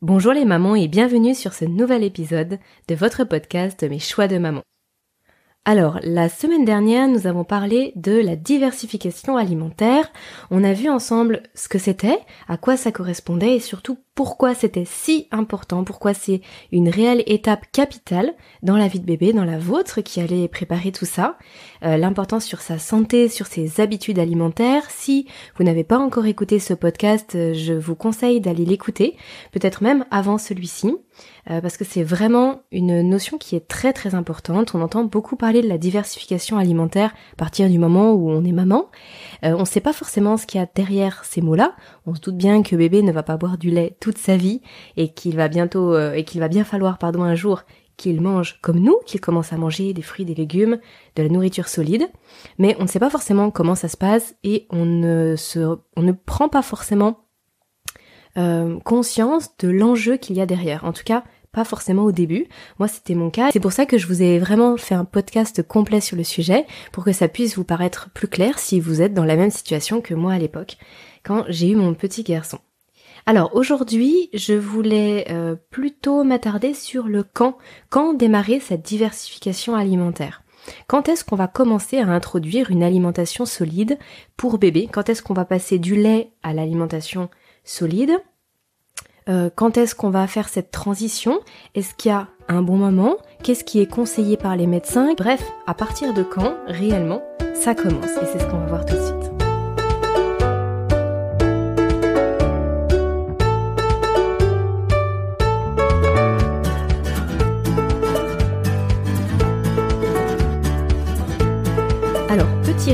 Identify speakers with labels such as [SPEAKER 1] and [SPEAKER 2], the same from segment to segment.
[SPEAKER 1] Bonjour les mamans et bienvenue sur ce nouvel épisode de votre podcast Mes choix de maman. Alors, la semaine dernière, nous avons parlé de la diversification alimentaire. On a vu ensemble ce que c'était, à quoi ça correspondait et surtout pourquoi c'était si important, pourquoi c'est une réelle étape capitale dans la vie de bébé, dans la vôtre qui allait préparer tout ça, euh, l'importance sur sa santé, sur ses habitudes alimentaires. Si vous n'avez pas encore écouté ce podcast, euh, je vous conseille d'aller l'écouter, peut-être même avant celui-ci, euh, parce que c'est vraiment une notion qui est très très importante. On entend beaucoup parler de la diversification alimentaire à partir du moment où on est maman. on ne sait pas forcément ce qu'il y a derrière ces mots-là. On se doute bien que bébé ne va pas boire du lait toute sa vie et qu'il va bientôt euh, et qu'il va bien falloir pardon un jour qu'il mange comme nous, qu'il commence à manger des fruits, des légumes, de la nourriture solide, mais on ne sait pas forcément comment ça se passe et on ne se, on ne prend pas forcément euh, conscience de l'enjeu qu'il y a derrière. En tout cas, pas forcément au début. Moi, c'était mon cas. C'est pour ça que je vous ai vraiment fait un podcast complet sur le sujet, pour que ça puisse vous paraître plus clair si vous êtes dans la même situation que moi à l'époque quand j'ai eu mon petit garçon. Alors aujourd'hui, je voulais euh, plutôt m'attarder sur le quand. Quand démarrer cette diversification alimentaire Quand est-ce qu'on va commencer à introduire une alimentation solide pour bébé? Quand est-ce qu'on va passer du lait à l'alimentation solide? Euh, Quand est-ce qu'on va faire cette transition? Est-ce qu'il y a un bon moment? Qu'est-ce qui est conseillé par les médecins? Bref, à partir de quand réellement ça commence? Et c'est ce qu'on va voir tout de suite.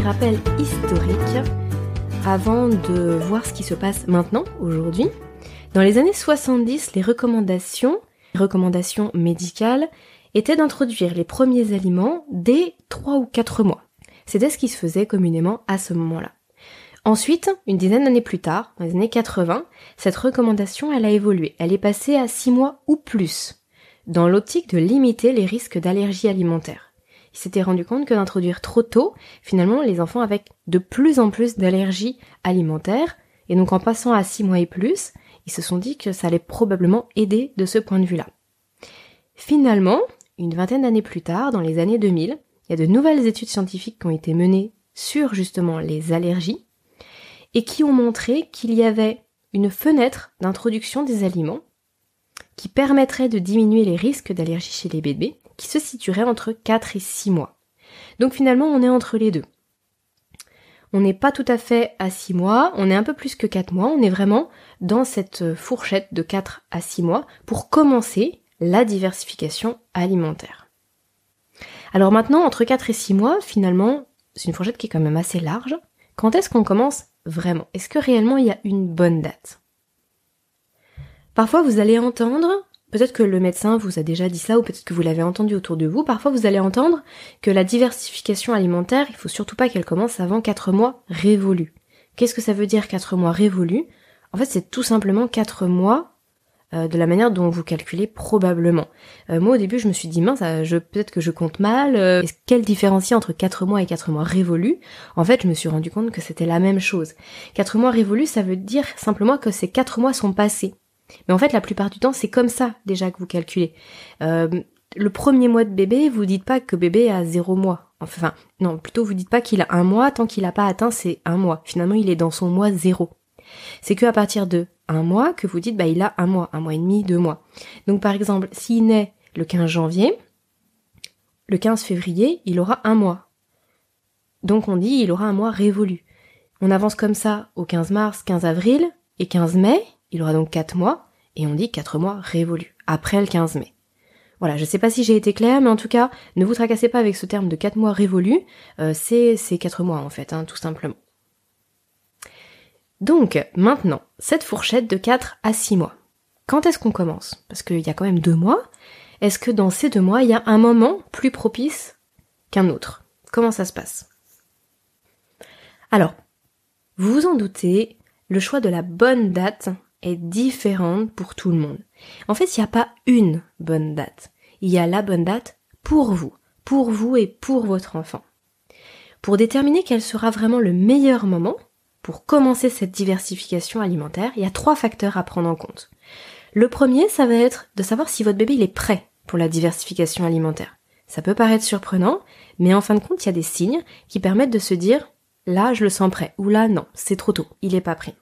[SPEAKER 1] rappel historique avant de voir ce qui se passe maintenant, aujourd'hui. Dans les années 70, les recommandations, les recommandations médicales, étaient d'introduire les premiers aliments dès 3 ou 4 mois. C'était ce qui se faisait communément à ce moment-là. Ensuite, une dizaine d'années plus tard, dans les années 80, cette recommandation, elle a évolué. Elle est passée à 6 mois ou plus, dans l'optique de limiter les risques d'allergie alimentaire il s'était rendu compte que d'introduire trop tôt, finalement, les enfants avaient de plus en plus d'allergies alimentaires, et donc en passant à 6 mois et plus, ils se sont dit que ça allait probablement aider de ce point de vue-là. Finalement, une vingtaine d'années plus tard, dans les années 2000, il y a de nouvelles études scientifiques qui ont été menées sur justement les allergies, et qui ont montré qu'il y avait une fenêtre d'introduction des aliments qui permettrait de diminuer les risques d'allergie chez les bébés, qui se situerait entre 4 et 6 mois. Donc finalement, on est entre les deux. On n'est pas tout à fait à 6 mois, on est un peu plus que 4 mois, on est vraiment dans cette fourchette de 4 à 6 mois pour commencer la diversification alimentaire. Alors maintenant, entre 4 et 6 mois, finalement, c'est une fourchette qui est quand même assez large. Quand est-ce qu'on commence vraiment? Est-ce que réellement il y a une bonne date? Parfois vous allez entendre Peut-être que le médecin vous a déjà dit ça ou peut-être que vous l'avez entendu autour de vous. Parfois vous allez entendre que la diversification alimentaire, il faut surtout pas qu'elle commence avant 4 mois révolus. Qu'est-ce que ça veut dire 4 mois révolus? En fait c'est tout simplement 4 mois euh, de la manière dont vous calculez probablement. Euh, moi au début je me suis dit mince, je, peut-être que je compte mal. Euh, quelle différencie entre 4 mois et 4 mois révolus? En fait je me suis rendu compte que c'était la même chose. 4 mois révolus ça veut dire simplement que ces 4 mois sont passés. Mais en fait, la plupart du temps, c'est comme ça déjà que vous calculez. Euh, le premier mois de bébé, vous dites pas que bébé a zéro mois. Enfin, non, plutôt vous dites pas qu'il a un mois tant qu'il n'a pas atteint ses un mois. Finalement, il est dans son mois zéro. C'est que à partir de un mois que vous dites, bah, il a un mois, un mois et demi, deux mois. Donc, par exemple, s'il naît le 15 janvier, le 15 février, il aura un mois. Donc, on dit, il aura un mois révolu. On avance comme ça au 15 mars, 15 avril et 15 mai, il aura donc 4 mois, et on dit 4 mois révolus, après le 15 mai. Voilà, je sais pas si j'ai été claire, mais en tout cas, ne vous tracassez pas avec ce terme de 4 mois révolus, euh, c'est 4 mois en fait, hein, tout simplement. Donc, maintenant, cette fourchette de 4 à 6 mois. Quand est-ce qu'on commence? Parce qu'il y a quand même 2 mois. Est-ce que dans ces 2 mois, il y a un moment plus propice qu'un autre? Comment ça se passe? Alors, vous vous en doutez, le choix de la bonne date est différente pour tout le monde. En fait, il n'y a pas une bonne date. Il y a la bonne date pour vous, pour vous et pour votre enfant. Pour déterminer quel sera vraiment le meilleur moment pour commencer cette diversification alimentaire, il y a trois facteurs à prendre en compte. Le premier, ça va être de savoir si votre bébé est prêt pour la diversification alimentaire. Ça peut paraître surprenant, mais en fin de compte, il y a des signes qui permettent de se dire là, je le sens prêt, ou là, non, c'est trop tôt, il n'est pas prêt.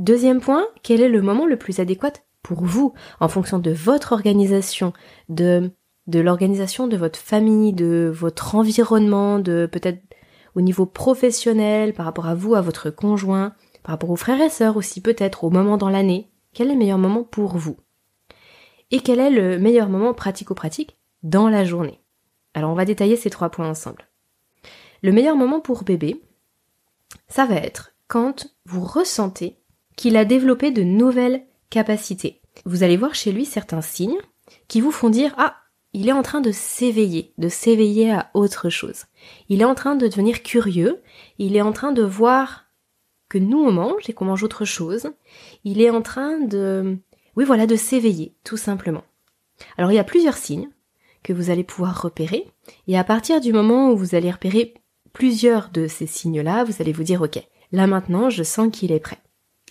[SPEAKER 1] Deuxième point, quel est le moment le plus adéquat pour vous, en fonction de votre organisation, de, l'organisation de votre famille, de votre environnement, de peut-être au niveau professionnel, par rapport à vous, à votre conjoint, par rapport aux frères et sœurs aussi peut-être, au moment dans l'année? Quel est le meilleur moment pour vous? Et quel est le meilleur moment pratico-pratique dans la journée? Alors on va détailler ces trois points ensemble. Le meilleur moment pour bébé, ça va être quand vous ressentez qu'il a développé de nouvelles capacités. Vous allez voir chez lui certains signes qui vous font dire ah il est en train de s'éveiller, de s'éveiller à autre chose. Il est en train de devenir curieux, il est en train de voir que nous on mange et qu'on mange autre chose. Il est en train de, oui voilà, de s'éveiller, tout simplement. Alors il y a plusieurs signes que vous allez pouvoir repérer, et à partir du moment où vous allez repérer plusieurs de ces signes-là, vous allez vous dire ok, là maintenant je sens qu'il est prêt.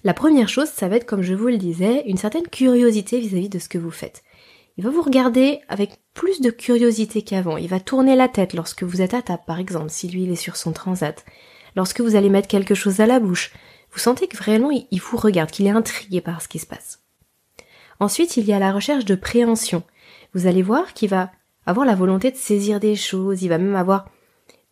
[SPEAKER 1] La première chose, ça va être, comme je vous le disais, une certaine curiosité vis-à-vis de ce que vous faites. Il va vous regarder avec plus de curiosité qu'avant. Il va tourner la tête lorsque vous êtes à table, par exemple, si lui il est sur son transat. Lorsque vous allez mettre quelque chose à la bouche, vous sentez que vraiment il vous regarde, qu'il est intrigué par ce qui se passe. Ensuite, il y a la recherche de préhension. Vous allez voir qu'il va avoir la volonté de saisir des choses, il va même avoir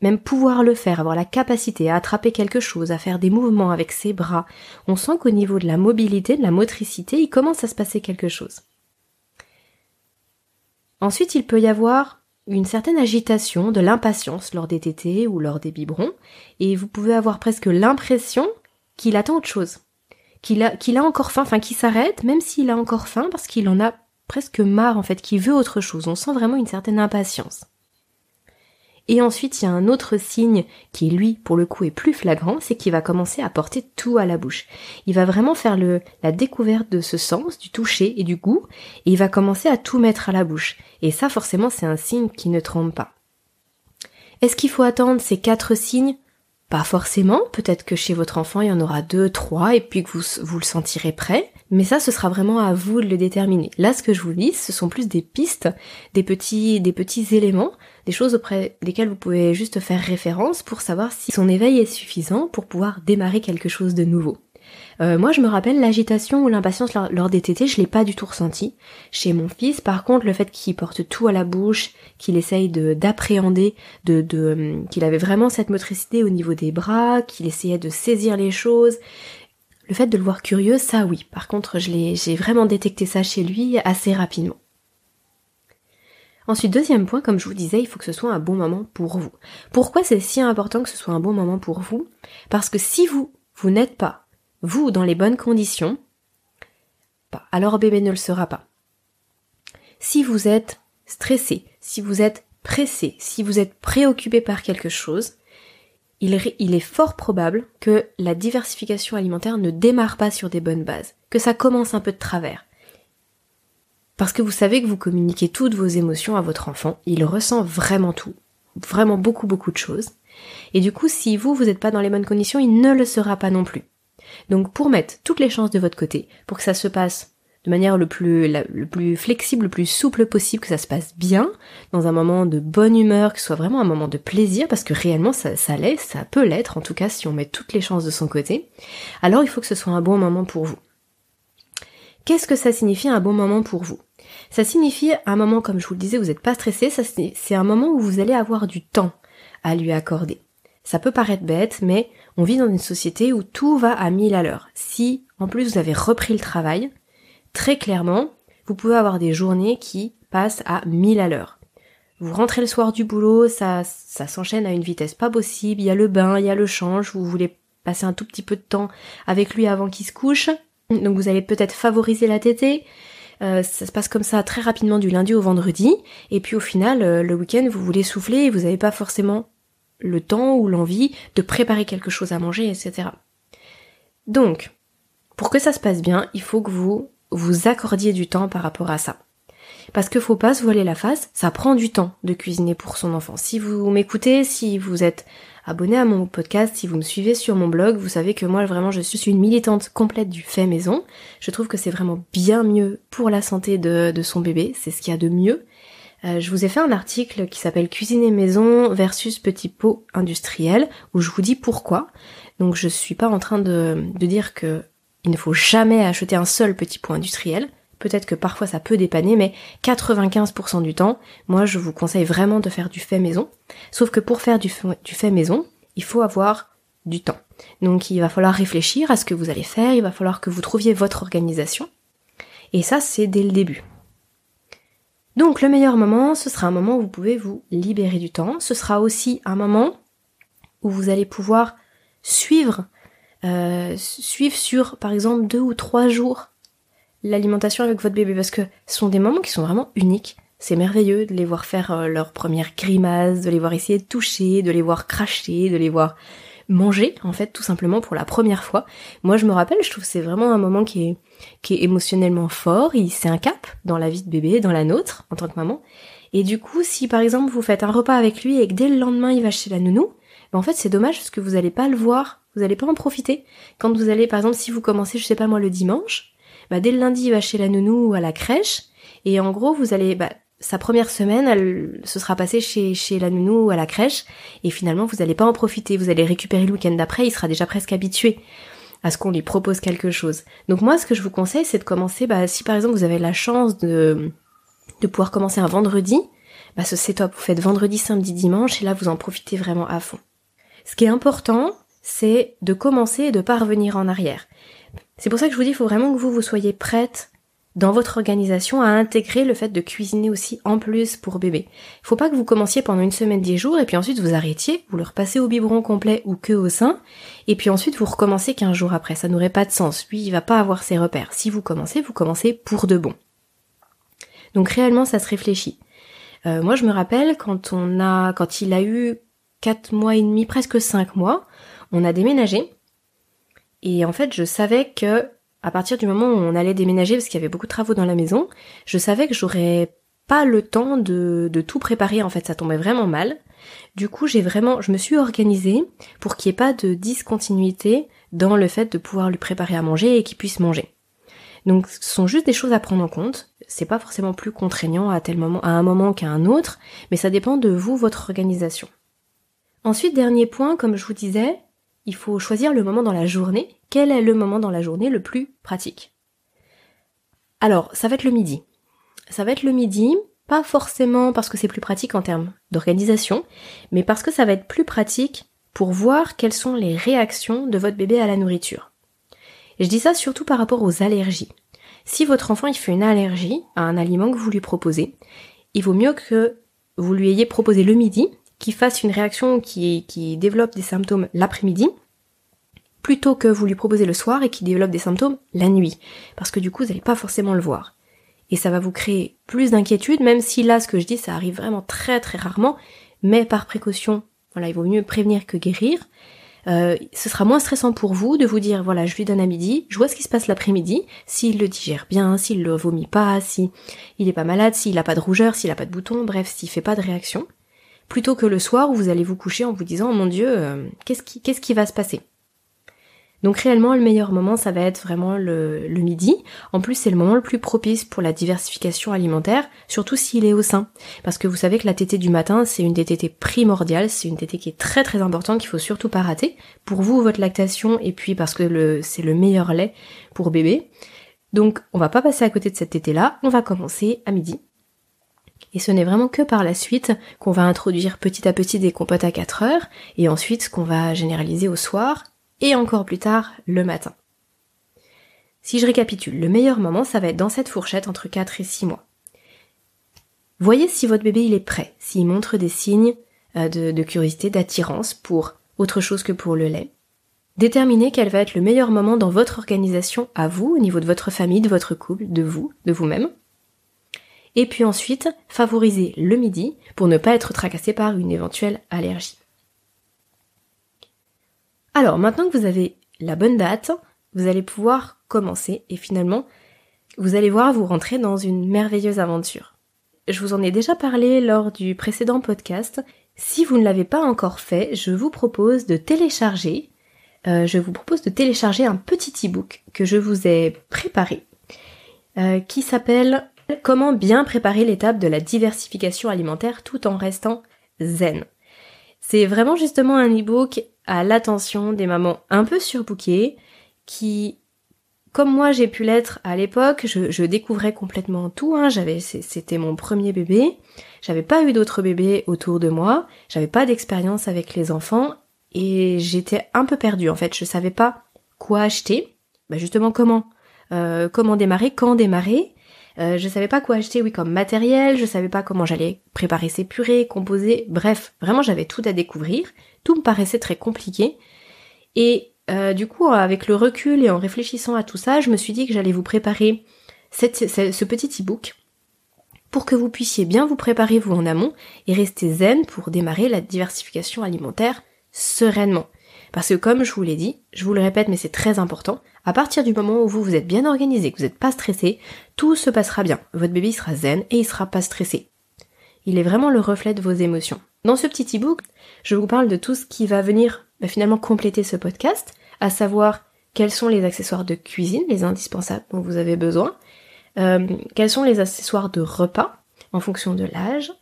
[SPEAKER 1] même pouvoir le faire, avoir la capacité à attraper quelque chose, à faire des mouvements avec ses bras. On sent qu'au niveau de la mobilité, de la motricité, il commence à se passer quelque chose. Ensuite, il peut y avoir une certaine agitation, de l'impatience lors des tétés ou lors des biberons, et vous pouvez avoir presque l'impression qu'il attend autre chose, qu'il qu'il a encore faim, enfin qu'il s'arrête, même s'il a encore faim, parce qu'il en a presque marre en fait, qu'il veut autre chose. On sent vraiment une certaine impatience. Et ensuite, il y a un autre signe qui, lui, pour le coup, est plus flagrant, c'est qu'il va commencer à porter tout à la bouche. Il va vraiment faire la découverte de ce sens, du toucher et du goût, et il va commencer à tout mettre à la bouche. Et ça, forcément, c'est un signe qui ne trompe pas. Est-ce qu'il faut attendre ces quatre signes? Pas forcément. Peut-être que chez votre enfant, il y en aura deux, trois, et puis que vous, vous le sentirez prêt. Mais ça, ce sera vraiment à vous de le déterminer. Là, ce que je vous lis, ce sont plus des pistes, des petits, des petits éléments, des choses auprès desquelles vous pouvez juste faire référence pour savoir si son éveil est suffisant pour pouvoir démarrer quelque chose de nouveau. Euh, moi, je me rappelle l'agitation ou l'impatience lors, des tétés, je l'ai pas du tout ressenti. Chez mon fils, par contre, le fait qu'il porte tout à la bouche, qu'il essaye de d'appréhender, de, de euh, qu'il avait vraiment cette motricité au niveau des bras, qu'il essayait de saisir les choses, le fait de le voir curieux, ça oui. Par contre, j'ai vraiment détecté ça chez lui assez rapidement. Ensuite, deuxième point, comme je vous disais, il faut que ce soit un bon moment pour vous. Pourquoi c'est si important que ce soit un bon moment pour vous? Parce que si vous, vous n'êtes pas, vous, dans les bonnes conditions, bah, alors bébé ne le sera pas. Si vous êtes stressé, si vous êtes pressé, si vous êtes préoccupé par quelque chose, il, est fort probable que la diversification alimentaire ne démarre pas sur des bonnes bases, que ça commence un peu de travers. Parce que vous savez que vous communiquez toutes vos émotions à votre enfant, il ressent vraiment tout, vraiment beaucoup beaucoup de choses. Et du coup, si vous, vous n'êtes pas dans les bonnes conditions, il ne le sera pas non plus. Donc pour mettre toutes les chances de votre côté, pour que ça se passe de manière le plus, le plus flexible, le plus souple possible, que ça se passe bien, dans un moment de bonne humeur, que ce soit vraiment un moment de plaisir, parce que réellement ça, ça l'est, ça peut l'être, en tout cas si on met toutes les chances de son côté, alors il faut que ce soit un bon moment pour vous. Qu'est-ce que ça signifie un bon moment pour vous? Ça signifie un moment, comme je vous le disais, vous n'êtes pas stressé, c'est un moment où vous allez avoir du temps à lui accorder. Ça peut paraître bête, mais on vit dans une société où tout va à mille à l'heure. Si, en plus, vous avez repris le travail, très clairement, vous pouvez avoir des journées qui passent à 1000 à l'heure. Vous rentrez le soir du boulot, ça, ça s'enchaîne à une vitesse pas possible, il y a le bain, il y a le change, vous voulez passer un tout petit peu de temps avec lui avant qu'il se couche, donc vous allez peut-être favoriser la tétée, euh, ça se passe comme ça très rapidement du lundi au vendredi, et puis au final, euh, le week-end, vous voulez souffler et vous n'avez pas forcément le temps ou l'envie de préparer quelque chose à manger, etc. Donc, pour que ça se passe bien, il faut que vous vous accordiez du temps par rapport à ça. Parce que faut pas se voiler la face, ça prend du temps de cuisiner pour son enfant. Si vous m'écoutez, si vous êtes abonné à mon podcast, si vous me suivez sur mon blog, vous savez que moi vraiment je suis une militante complète du fait maison. Je trouve que c'est vraiment bien mieux pour la santé de, son bébé, c'est ce qu'il y a de mieux. Euh, je vous ai fait un article qui s'appelle Cuisiner maison versus petit pot industriel où je vous dis pourquoi. Donc je suis pas en train de, de dire que il ne faut jamais acheter un seul petit pot industriel. Peut-être que parfois ça peut dépanner, mais 95% du temps, moi je vous conseille vraiment de faire du fait maison. Sauf que pour faire du fait, maison, il faut avoir du temps. Donc il va falloir réfléchir à ce que vous allez faire, il va falloir que vous trouviez votre organisation. Et ça, c'est dès le début. Donc le meilleur moment, ce sera un moment où vous pouvez vous libérer du temps. Ce sera aussi un moment où vous allez pouvoir suivre, euh, sur par exemple deux ou trois jours l'alimentation avec votre bébé parce que ce sont des moments qui sont vraiment uniques. C'est merveilleux de les voir faire euh, leurs premières grimaces, de les voir essayer de toucher, de les voir cracher, de les voir manger en fait tout simplement pour la première fois. Moi je me rappelle, je trouve que c'est vraiment un moment qui est qui est émotionnellement fort, c'est un cap dans la vie de bébé, dans la nôtre en tant que maman. Et du coup, si par exemple vous faites un repas avec lui et que dès le lendemain il va chez la nounou, ben en fait c'est dommage parce que vous allez pas le voir, vous allez pas en profiter. Quand vous allez par exemple si vous commencez je sais pas moi le dimanche, bah, dès le lundi, il va chez la nounou ou à la crèche. Et en gros, vous allez, bah, sa première semaine, elle se sera passée chez, chez la nounou ou à la crèche. Et finalement, vous n'allez pas en profiter. Vous allez récupérer le week-end d'après. Il sera déjà presque habitué à ce qu'on lui propose quelque chose. Donc moi, ce que je vous conseille, c'est de commencer, bah, si par exemple vous avez la chance de, de pouvoir commencer un vendredi, bah, c'est top. Vous faites vendredi, samedi, dimanche, et là, vous en profitez vraiment à fond. Ce qui est important, c'est de commencer et de pas revenir en arrière. C'est pour ça que je vous dis, il faut vraiment que vous, vous soyez prête dans votre organisation à intégrer le fait de cuisiner aussi en plus pour bébé. Il faut pas que vous commenciez pendant une semaine, dix jours, et puis ensuite vous arrêtiez, vous le repassez au biberon complet ou que au sein, et puis ensuite vous recommencez quinze jours après. Ça n'aurait pas de sens. Lui, il va pas avoir ses repères. Si vous commencez, vous commencez pour de bon. Donc réellement, ça se réfléchit. Euh, moi, je me rappelle quand on a, quand il a eu quatre mois et demi, presque cinq mois, on a déménagé. Et en fait, je savais que à partir du moment où on allait déménager, parce qu'il y avait beaucoup de travaux dans la maison, je savais que j'aurais pas le temps de, de tout préparer. En fait, ça tombait vraiment mal. Du coup, j'ai vraiment, je me suis organisée pour qu'il n'y ait pas de discontinuité dans le fait de pouvoir lui préparer à manger et qu'il puisse manger. Donc, ce sont juste des choses à prendre en compte. C'est pas forcément plus contraignant à tel moment, à un moment qu'à un autre, mais ça dépend de vous, votre organisation. Ensuite, dernier point, comme je vous disais, il faut choisir le moment dans la journée. Quel est le moment dans la journée le plus pratique? Alors, ça va être le midi. Ça va être le midi, pas forcément parce que c'est plus pratique en termes d'organisation, mais parce que ça va être plus pratique pour voir quelles sont les réactions de votre bébé à la nourriture. Je dis ça surtout par rapport aux allergies. Si votre enfant il fait une allergie à un aliment que vous lui proposez, il vaut mieux que vous lui ayez proposé le midi qui fasse une réaction qui, qui développe des symptômes l'après-midi, plutôt que vous lui proposez le soir et qui développe des symptômes la nuit. Parce que du coup, vous n'allez pas forcément le voir. Et ça va vous créer plus d'inquiétude, même si là, ce que je dis, ça arrive vraiment très très rarement, mais par précaution, voilà, il vaut mieux prévenir que guérir. Euh, ce sera moins stressant pour vous de vous dire voilà je lui donne à midi, je vois ce qui se passe l'après-midi, s'il le digère bien, s'il le vomit pas, si il est pas malade, s'il a pas de rougeur, s'il a pas de boutons, bref, s'il fait pas de réaction plutôt que le soir où vous allez vous coucher en vous disant, oh mon dieu, euh, qu'est-ce qui, va se passer? Donc réellement le meilleur moment ça va être vraiment le, midi. En plus c'est le moment le plus propice pour la diversification alimentaire, surtout s'il est au sein. Parce que vous savez que la tétée du matin c'est une des tétées primordiales, c'est une tétée qui est très très importante qu'il faut surtout pas rater. Pour vous, votre lactation et puis parce que c'est le meilleur lait pour bébé. Donc on va pas passer à côté de cette tétée là, on va commencer à midi. Et ce n'est vraiment que par la suite qu'on va introduire petit à petit des compotes à 4 heures, et ensuite qu'on va généraliser au soir, et encore plus tard le matin. Si je récapitule, le meilleur moment, ça va être dans cette fourchette entre 4 et 6 mois. Voyez si votre bébé il est prêt, s'il montre des signes euh, de, de curiosité, d'attirance pour autre chose que pour le lait. Déterminez quel va être le meilleur moment dans votre organisation à vous, au niveau de votre famille, de votre couple, de vous, de vous-même. Et puis ensuite, favoriser le midi pour ne pas être tracassé par une éventuelle allergie. Alors maintenant que vous avez la bonne date, vous allez pouvoir commencer et finalement, vous allez voir vous rentrer dans une merveilleuse aventure. je vous en ai déjà parlé lors du précédent podcast. Si vous ne l'avez pas encore fait, je vous propose de télécharger, euh, je vous propose de télécharger un petit e-book que je vous ai préparé, euh, qui s'appelle Comment bien préparer l'étape de la diversification alimentaire tout en restant zen. C'est vraiment justement un e-book à l'attention des mamans un peu surbookées qui comme moi j'ai pu l'être à l'époque, je, découvrais complètement tout. Hein. J'avais, c'était mon premier bébé. J'avais pas eu d'autres bébés autour de moi. J'avais pas d'expérience avec les enfants et j'étais un peu perdue en fait. Je savais pas quoi acheter. Bah justement comment, euh, comment démarrer, quand démarrer. Euh, je savais pas quoi acheter, oui, comme matériel. Je savais pas comment j'allais préparer ces purées, composer. Bref, vraiment j'avais tout à découvrir. Tout me paraissait très compliqué. Et euh, du coup, avec le recul et en réfléchissant à tout ça, je me suis dit que j'allais vous préparer ce petit e-book pour que vous puissiez bien vous préparer vous en amont et rester zen pour démarrer la diversification alimentaire sereinement. Parce que comme je vous l'ai dit, je vous le répète mais c'est très important, à partir du moment où vous vous êtes bien organisé, que vous n'êtes pas stressé, tout se passera bien. Votre bébé sera zen et il sera pas stressé. Il est vraiment le reflet de vos émotions. Dans ce petit e-book, je vous parle de tout ce qui va venir bah, finalement compléter ce podcast, à savoir quels sont les accessoires de cuisine, les indispensables dont vous avez besoin, euh, quels sont les accessoires de repas en fonction de l'âge,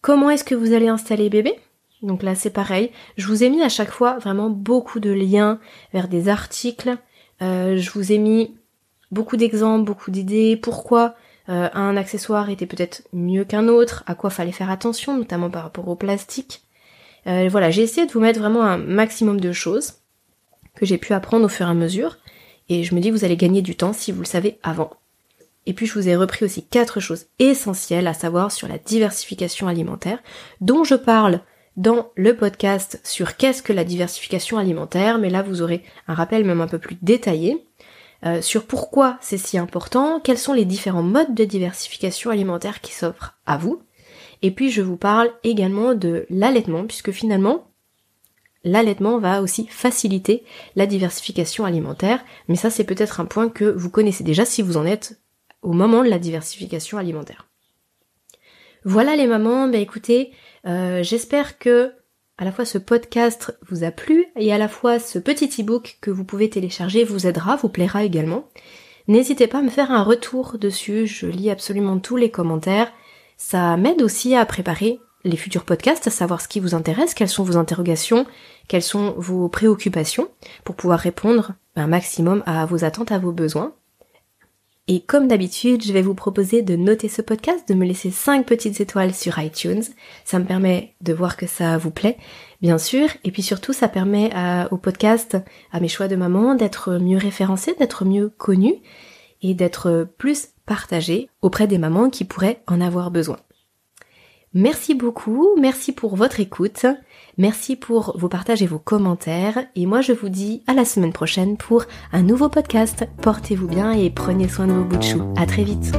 [SPEAKER 1] comment est-ce que vous allez installer bébé, donc là c'est pareil, je vous ai mis à chaque fois vraiment beaucoup de liens vers des articles, euh, je vous ai mis beaucoup d'exemples, beaucoup d'idées, pourquoi euh, un accessoire était peut-être mieux qu'un autre, à quoi fallait faire attention, notamment par rapport au plastique. voilà, j'ai essayé de vous mettre vraiment un maximum de choses que j'ai pu apprendre au fur et à mesure. Et je me dis, vous allez gagner du temps si vous le savez avant. Et puis je vous ai repris aussi quatre choses essentielles à savoir sur la diversification alimentaire, dont je parle dans le podcast sur qu'est-ce que la diversification alimentaire, mais là vous aurez un rappel même un peu plus détaillé euh, sur pourquoi c'est si important, quels sont les différents modes de diversification alimentaire qui s'offrent à vous. Et puis je vous parle également de l'allaitement, puisque finalement, l'allaitement va aussi faciliter la diversification alimentaire, mais ça c'est peut-être un point que vous connaissez déjà si vous en êtes au moment de la diversification alimentaire. Voilà les mamans, bah écoutez, euh, j'espère que à la fois ce podcast vous a plu et à la fois ce petit e-book que vous pouvez télécharger vous aidera, vous plaira également. N'hésitez pas à me faire un retour dessus, je lis absolument tous les commentaires. Ça m'aide aussi à préparer les futurs podcasts, à savoir ce qui vous intéresse, quelles sont vos interrogations, quelles sont vos préoccupations, pour pouvoir répondre un maximum à vos attentes, à vos besoins. Et comme d'habitude, je vais vous proposer de noter ce podcast, de me laisser 5 petites étoiles sur iTunes. Ça me permet de voir que ça vous plaît, bien sûr. Et puis surtout, ça permet au podcast, à mes choix de maman, d'être mieux référencé, d'être mieux connu et d'être plus partagé auprès des mamans qui pourraient en avoir besoin. Merci beaucoup, merci pour votre écoute, merci pour vos partages et vos commentaires, et moi je vous dis à la semaine prochaine pour un nouveau podcast. Portez-vous bien et prenez soin de vos bouts de chou. À très vite.